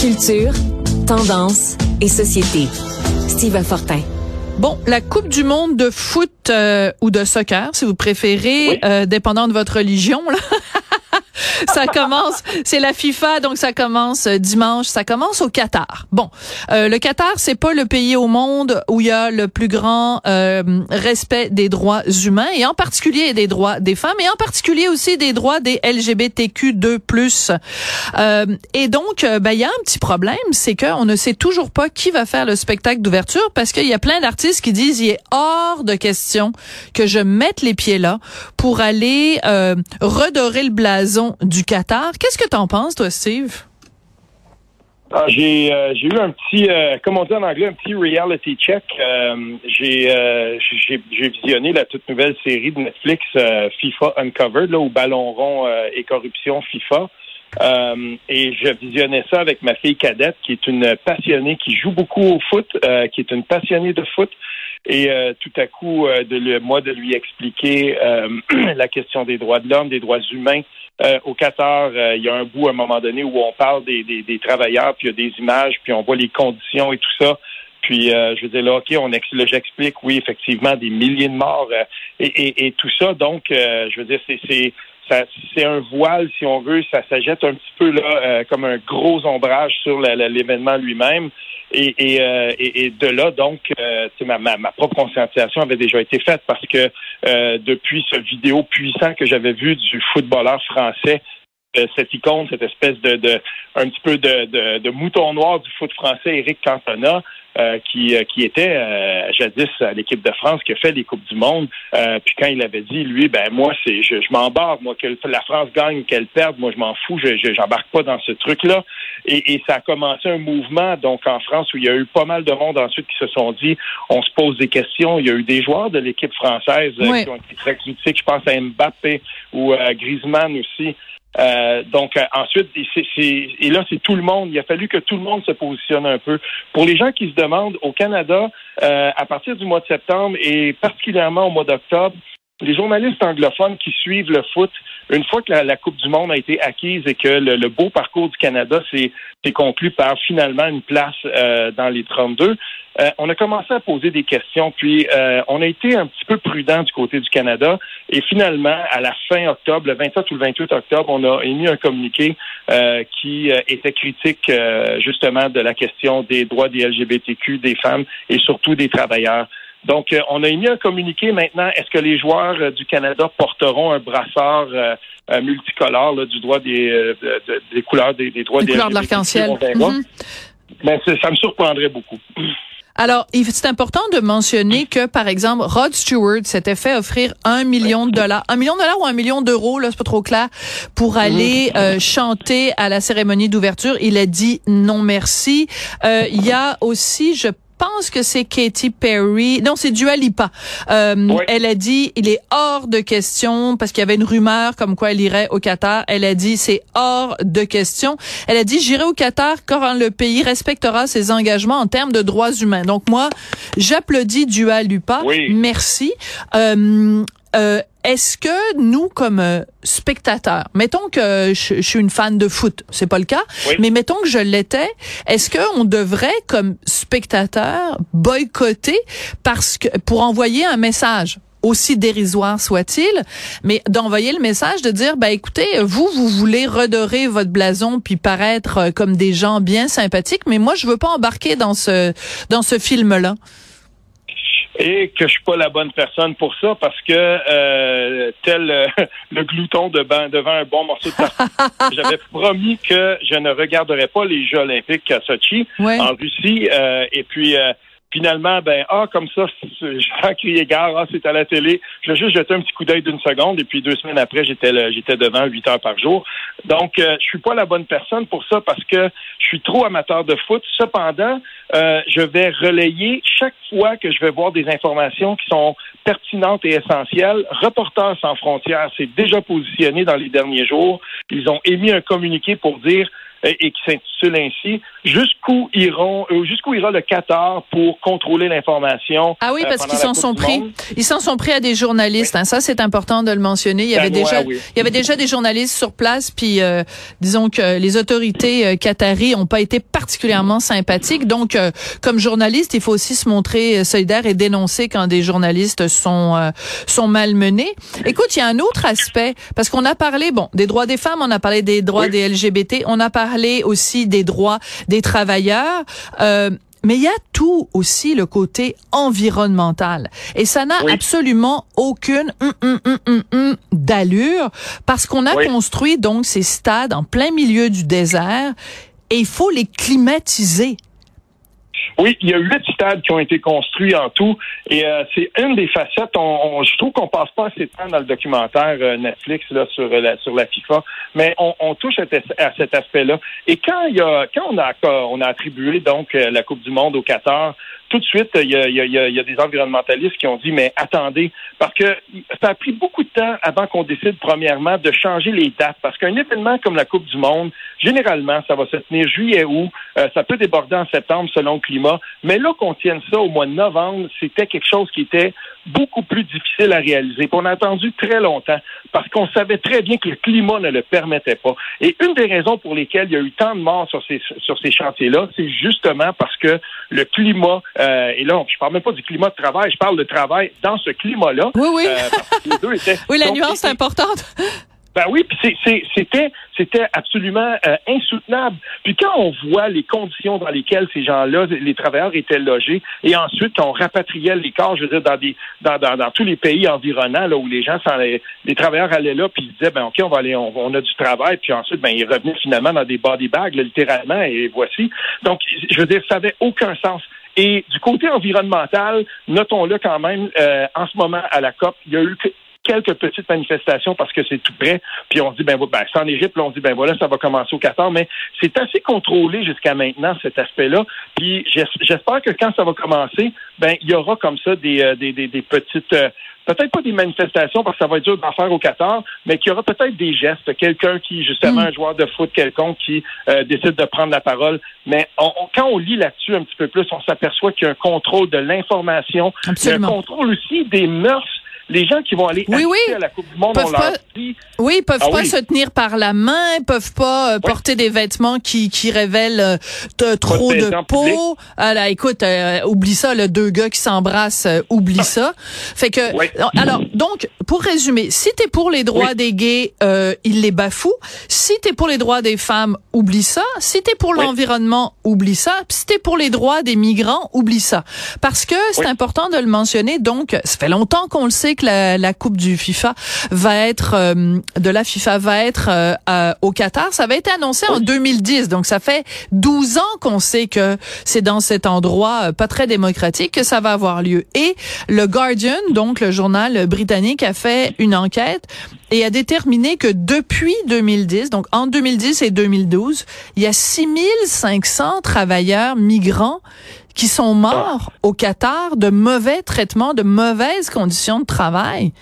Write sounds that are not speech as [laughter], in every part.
Culture, tendance et société. Steve Fortin. Bon, la Coupe du monde de foot euh, ou de soccer, si vous préférez, euh, dépendant de votre religion, là. [laughs] [laughs] ça commence, c'est la FIFA, donc ça commence euh, dimanche. Ça commence au Qatar. Bon, euh, le Qatar, c'est pas le pays au monde où il y a le plus grand euh, respect des droits humains et en particulier des droits des femmes et en particulier aussi des droits des LGBTQ2+. Euh, et donc, ben, il y a un petit problème, c'est qu'on ne sait toujours pas qui va faire le spectacle d'ouverture parce qu'il y a plein d'artistes qui disent il est hors de question que je mette les pieds là pour aller redorer le blason du Qatar. Qu'est-ce que tu en penses, toi, Steve? Ah, j'ai euh, j'ai eu un petit, euh, comme on dit en anglais, un petit reality check. Euh, j'ai j'ai visionné la toute nouvelle série de Netflix FIFA Uncovered, là, où ballon rond et corruption FIFA. et je visionnais ça avec ma fille cadette, qui est une passionnée, qui joue beaucoup au foot, qui est une passionnée de foot. Et tout à coup, de le, moi, de lui expliquer [clears throat] la question des droits de l'homme, des droits humains, euh, au Qatar, euh, il y a un bout à un moment donné où on parle des, des, travailleurs, puis il y a des images, puis on voit les conditions et tout ça. Puis euh, je veux dire là, ok, on j'explique, oui, effectivement, des milliers de morts et, et, tout ça. Donc, je veux dire, c'est c'est un voile, si on veut, ça, ça jette un petit peu là comme un gros ombrage sur l'événement lui-même. Et, et, euh, et, de là, donc, euh, ma, propre conscientisation avait déjà été faite parce que euh, depuis ce vidéo puissant que j'avais vu du footballeur français, euh, cette icône, cette espèce de, de un petit peu de, de, de mouton noir du foot français, Eric Cantona, euh, qui, euh, qui était euh, jadis à l'équipe de France, qui a fait des Coupes du Monde. puis quand il avait dit, lui, ben moi, c'est je, je m'embarque, moi, que la France gagne, qu'elle perde, moi, je m'en fous, je j'embarque pas dans ce truc-là. Et, et, ça a commencé un mouvement, donc en France, où il y a eu pas mal de monde ensuite qui se sont dit, on se pose des questions. Il y a eu des joueurs de l'équipe française qui ont été très critiques. Je pense à Mbappé ou à Griezmann aussi. Euh, donc euh, ensuite, et là, c'est tout le monde. Il a fallu que tout le monde se positionne un peu. Pour les gens qui se demandent, au Canada, euh, à partir du mois de septembre et particulièrement au mois d'octobre, les journalistes anglophones qui suivent le foot, une fois que la, Coupe du Monde a été acquise et que le, beau parcours du Canada s'est conclu par finalement une place dans les 32, euh, on a commencé à poser des questions, puis euh, on a été un petit peu prudent du côté du Canada. Et finalement, à la fin octobre, le 27 ou le 28 octobre, on a émis un communiqué euh, qui était critique justement de la question des droits des LGBTQ, des femmes et surtout des travailleurs. Donc, on a émis un communiqué maintenant. Est-ce que les joueurs du Canada porteront un brassard multicolore du droit des, des couleurs des, droits des couleurs de l'arc-en-ciel? Mm ça me surprendrait beaucoup. Alors, c'est important de mentionner que, par exemple, Rod Stewart s'était fait offrir un million de dollars, un million de dollars ou un million d'euros, là, c'est pas trop clair, pour aller euh, chanter à la cérémonie d'ouverture. Il a dit non merci. Euh, il y a aussi, je pense que c'est Katy Perry. Non, c'est Dua Lipa. Euh, Elle a dit, il est hors de question parce qu'il y avait une rumeur comme quoi elle irait au Qatar. Elle a dit, c'est hors de question. Elle a dit, j'irai au Qatar quand le pays respectera ses engagements en termes de droits humains. Donc moi, j'applaudis Dua Lipa. Merci. Euh, euh, est-ce que nous, comme euh, spectateurs, mettons que je, suis une fan de foot, c'est pas le cas, mais mettons que je l'étais, est-ce qu'on devrait, comme spectateur, boycotter parce que pour envoyer un message? aussi dérisoire soit-il, mais d'envoyer le message de dire, ben écoutez, vous, vous voulez redorer votre blason puis paraître euh, comme des gens bien sympathiques, mais moi, je veux pas embarquer dans ce dans ce film-là? Et que je suis pas la bonne personne pour ça parce que euh, tel euh, [laughs] le glouton de devant un bon morceau de [laughs] j'avais promis que je ne regarderais pas les Jeux olympiques à Sochi en Russie euh, et puis finalement, ben, ah, comme ça, [laughs] j'ai crié gare, ah, c'est à la télé. J'ai juste jeté un petit coup d'œil d'une seconde et puis deux semaines après, j'étais j'étais devant huit heures par jour. Donc, euh, je suis pas la bonne personne pour ça parce que je suis trop amateur de foot. Cependant, euh, je vais relayer chaque fois que je vais voir des informations qui sont pertinentes et essentielles. Reporters sans frontières s'est déjà positionné dans les derniers jours. Ils ont émis un communiqué pour dire et, et qui s'intitule ainsi Jusqu'où iront, euh, jusqu'où ira le Qatar pour contrôler l'information. Ah oui, euh, parce qu'ils s'en sont pris. Ils s'en sont pris à des journalistes. hein. Ça, c'est important de le mentionner. Il y avait Ben, déjà, ouais, oui. il y avait déjà des journalistes sur place. Puis, euh, disons que les autorités euh, qataries ont pas été particulièrement sympathiques. Donc, euh, comme journaliste, il faut aussi se montrer solidaire et dénoncer quand des journalistes sont euh, sont malmenés. Écoute, il y a un autre aspect parce qu'on a parlé, bon, des droits des femmes, on a parlé des droits Oui. des LGBT, on a parlé aussi des droits des travailleurs. Euh, mais il y a tout aussi le côté environnemental. Et ça n'a Oui. absolument aucune hum, hum, hum, d'allure parce qu'on a Oui. construit donc ces stades en plein milieu du désert et il faut les climatiser. Oui, il y a huit stades qui ont été construits en tout, et euh, c'est une des facettes. On, on- je trouve qu'on passe pas assez de temps dans le documentaire euh, Netflix là sur euh, la sur la FIFA, mais on, on touche à, à cet aspect-là. Et quand il y a quand on a on a attribué donc euh, la Coupe du Monde au Qatar, tout de suite il y a, il y a- il y a- des environnementalistes qui ont dit mais attendez parce que ça a pris beaucoup de temps avant qu'on décide premièrement de changer les dates parce qu'un événement comme la Coupe du Monde généralement ça va se tenir juillet août, euh, ça peut déborder en septembre selon le climat, mais là qu'on tienne ça au mois de novembre, c'était quelque chose qui était beaucoup plus difficile à réaliser. Puis on a attendu très longtemps parce qu'on savait très bien que le climat ne le permettait pas. Et une des raisons pour lesquelles il y a eu tant de morts sur ces sur ces chantiers-là, c'est justement parce que le climat euh, et là je parle même pas du climat de travail, je parle de travail dans ce climat-là. Oui, oui. Euh, les deux étaient- [laughs] Oui, la Donc, nuance est importante. [laughs] ben oui, puis c'était c'était absolument euh, insoutenable. Puis quand on voit les conditions dans lesquelles ces gens-là, les travailleurs étaient logés, et ensuite on rapatriait les corps, je veux dire, dans des dans, dans, dans tous les pays environnants là où les gens allaient- les travailleurs allaient là puis ils disaient ben ok on va aller on, on a du travail puis ensuite ben ils revenaient finalement dans des body bags là, littéralement et voici. Donc je veux dire ça avait aucun sens. Et du côté environnemental, notons-le quand même, euh, en ce moment à la COP, il y a eu quelques petites manifestations parce que c'est tout près. Puis on dit, ben, ben c'est en Égypte, là, on dit, ben voilà, ça va commencer au 14, mais c'est assez contrôlé jusqu'à maintenant, cet aspect-là. Puis j'es- j'espère que quand ça va commencer, ben il y aura comme ça des, euh, des, des, des petites... euh, Peut-être pas des manifestations parce que ça va être dur d'en faire au 14, mais qu'il y aura peut-être des gestes. Quelqu'un qui, justement, Mm. un joueur de foot quelconque qui euh, décide de prendre la parole. Mais on- on- quand on lit là-dessus un petit peu plus, on s'aperçoit qu'il y a un contrôle de l'information. Un contrôle aussi des mœurs. Les gens qui vont aller Oui, oui. à la Coupe du Monde, Peuvent on leur pas- dit Oui, ils peuvent Ah pas oui. se tenir par la main, ils peuvent pas euh, porter des vêtements qui qui révèlent euh, de- trop de peau. Ah là, écoute, euh, oublie ça, le deux gars qui s'embrassent, euh, oublie ça. Fait que alors donc pour résumer, si t'es pour les droits des gays, euh, il les bafoue. Si t'es pour les droits des femmes, oublie ça. Si t'es pour l'environnement, oublie ça. Si t'es pour les droits des migrants, oublie ça. Parce que c'est important de le mentionner. Donc, ça fait longtemps qu'on le sait que la, la Coupe du FIFA va être euh, de la FIFA va être euh, euh, au Qatar. Ça avait été annoncé en 2010, donc ça fait 12 ans qu'on sait que c'est dans cet endroit euh, pas très démocratique que ça va avoir lieu. Et le Guardian, donc le journal britannique, a fait une enquête et a déterminé que depuis 2010, donc en 2010 et 2012, il y a 6500 travailleurs migrants qui sont morts au Qatar de mauvais traitements, de mauvaises conditions de travail.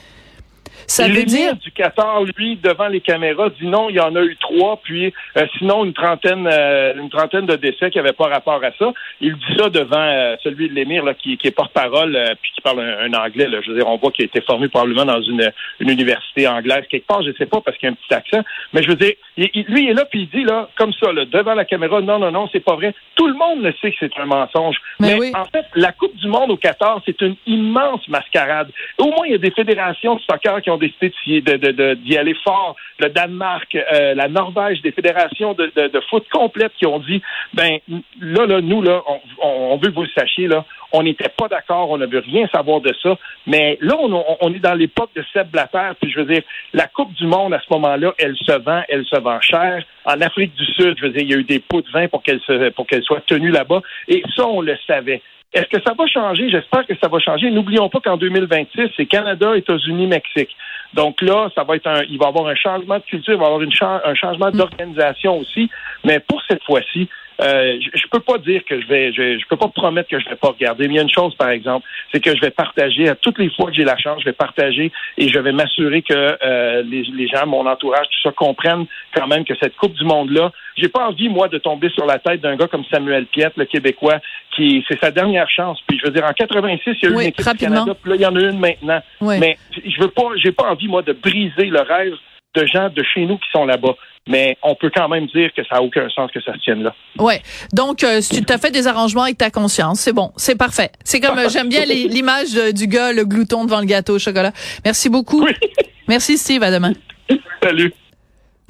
Ça veut dire du Qatar, lui, devant les caméras, dit non, il y en a eu trois, puis euh, sinon une trentaine, euh, une trentaine de décès qui n'avaient pas rapport à ça. Il dit ça devant euh, celui de l'émir là, qui, qui est porte-parole, euh, puis qui parle un, un anglais. Là. Je veux dire, on voit qu'il a été formé probablement dans une, une université anglaise quelque part, je sais pas, parce qu'il y a un petit accent. Mais je veux dire, il- il- lui il est là, puis il dit là, comme ça, là, devant la caméra, non, non, non, c'est pas vrai. Tout le monde le sait que c'est un mensonge. Mais Mais, oui. en fait, la Coupe du Monde au Qatar, c'est une immense mascarade. Au moins, il y a des fédérations de soccer qui ont décidé d'y de, de, aller fort. Le Danemark, euh, la Norvège, des fédérations de, foot complètes qui ont dit, ben là, là, nous, là, on, veut que vous le sachiez, là, on n'était pas d'accord, on ne veut rien savoir de ça. Mais là, on, est dans l'époque de Seb Blatter, puis je veux dire, la Coupe du Monde, à ce moment-là, elle se vend, elle se vend cher. En Afrique du Sud, je veux dire, il y a eu des pots de vin pour qu'elle pour qu'elle soit tenue là-bas. Et ça, on le savait. Est-ce que ça va changer? J'espère que ça va changer. N'oublions pas qu'en 2026, c'est Canada, États-Unis, Mexique. Donc là, ça va être un, il va y avoir un changement de culture, il va y avoir une un changement d'organisation aussi. Mais pour cette fois-ci, euh, je, peux pas dire que je vais, je, je, peux pas promettre que je vais pas regarder. Mais il y a une chose, par exemple, c'est que je vais partager à toutes les fois que j'ai la chance, je vais partager et je vais m'assurer que euh, les, les, gens, mon entourage, tout ça comprennent quand même que cette Coupe du Monde là, j'ai pas envie moi de tomber sur la tête d'un gars comme Samuel Piette, le Québécois, qui c'est sa dernière chance. Puis je veux dire, en 86, il y a eu une équipe du Canada, puis là il y en a une maintenant. Mais je veux pas, j'ai pas envie moi de briser le rêve de gens de chez nous qui sont là-bas. Mais on peut quand même dire que ça n'a aucun sens que ça se tienne là. Ouais. Donc, euh, si tu as fait des arrangements avec ta conscience, c'est bon, c'est parfait. C'est comme euh, j'aime bien [laughs] l'image du gars, le glouton devant le gâteau au chocolat. Merci beaucoup. Merci Steve. À demain. Salut.